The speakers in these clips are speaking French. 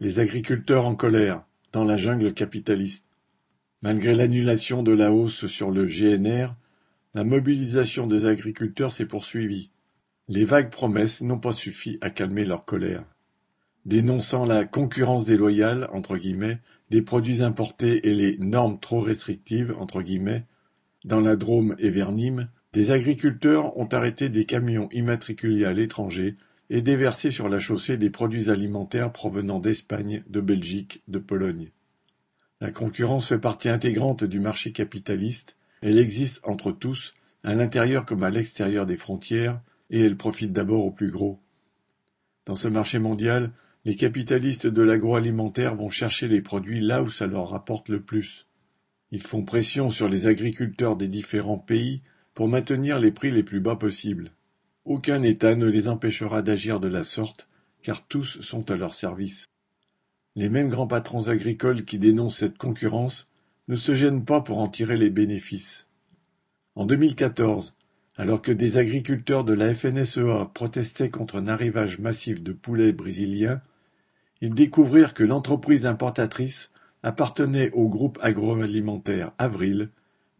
Les agriculteurs en colère, dans la jungle capitaliste. Malgré l'annulation de la hausse sur le GNR, la mobilisation des agriculteurs s'est poursuivie. Les vagues promesses n'ont pas suffi à calmer leur colère. Dénonçant la concurrence déloyale entre guillemets, des produits importés et les normes trop restrictives entre guillemets, dans la Drôme et vers Nîmes, des agriculteurs ont arrêté des camions immatriculés à l'étranger et déversé sur la chaussée des produits alimentaires provenant d'Espagne, de Belgique, de Pologne. La concurrence fait partie intégrante du marché capitaliste, elle existe entre tous, à l'intérieur comme à l'extérieur des frontières, et elle profite d'abord aux plus gros. Dans ce marché mondial, les capitalistes de l'agroalimentaire vont chercher les produits là où ça leur rapporte le plus. Ils font pression sur les agriculteurs des différents pays pour maintenir les prix les plus bas possibles. Aucun État ne les empêchera d'agir de la sorte, car tous sont à leur service. Les mêmes grands patrons agricoles qui dénoncent cette concurrence ne se gênent pas pour en tirer les bénéfices. En 2014, alors que des agriculteurs de la FNSEA protestaient contre un arrivage massif de poulets brésiliens, ils découvrirent que l'entreprise importatrice appartenait au groupe agroalimentaire Avril,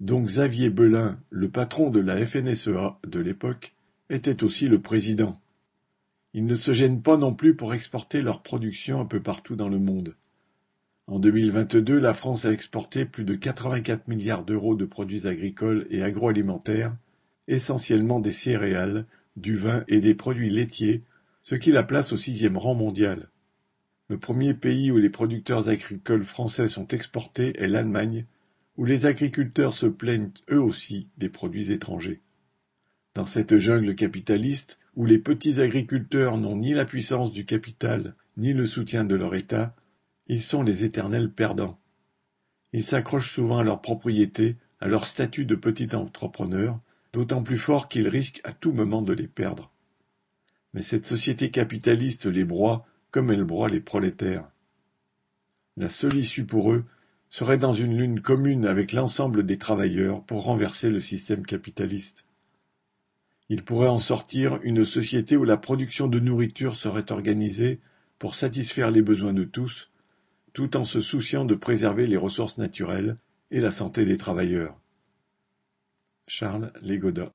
dont Xavier Belin, le patron de la FNSEA de l'époque, était aussi le président. Ils ne se gênent pas non plus pour exporter leur production un peu partout dans le monde. En 2022, la France a exporté plus de 84 milliards d'euros de produits agricoles et agroalimentaires, essentiellement des céréales, du vin et des produits laitiers, ce qui la place au sixième rang mondial. Le premier pays où les producteurs agricoles français sont exportés est l'Allemagne, où les agriculteurs se plaignent eux aussi des produits étrangers. Dans cette jungle capitaliste, où les petits agriculteurs n'ont ni la puissance du capital, ni le soutien de leur État, ils sont les éternels perdants. Ils s'accrochent souvent à leur propriété, à leur statut de petit entrepreneur, d'autant plus fort qu'ils risquent à tout moment de les perdre. Mais cette société capitaliste les broie comme elle broie les prolétaires. La seule issue pour eux serait dans une lune commune avec l'ensemble des travailleurs pour renverser le système capitaliste. Il pourrait en sortir une société où la production de nourriture serait organisée pour satisfaire les besoins de tous, tout en se souciant de préserver les ressources naturelles et la santé des travailleurs. Charles Légoda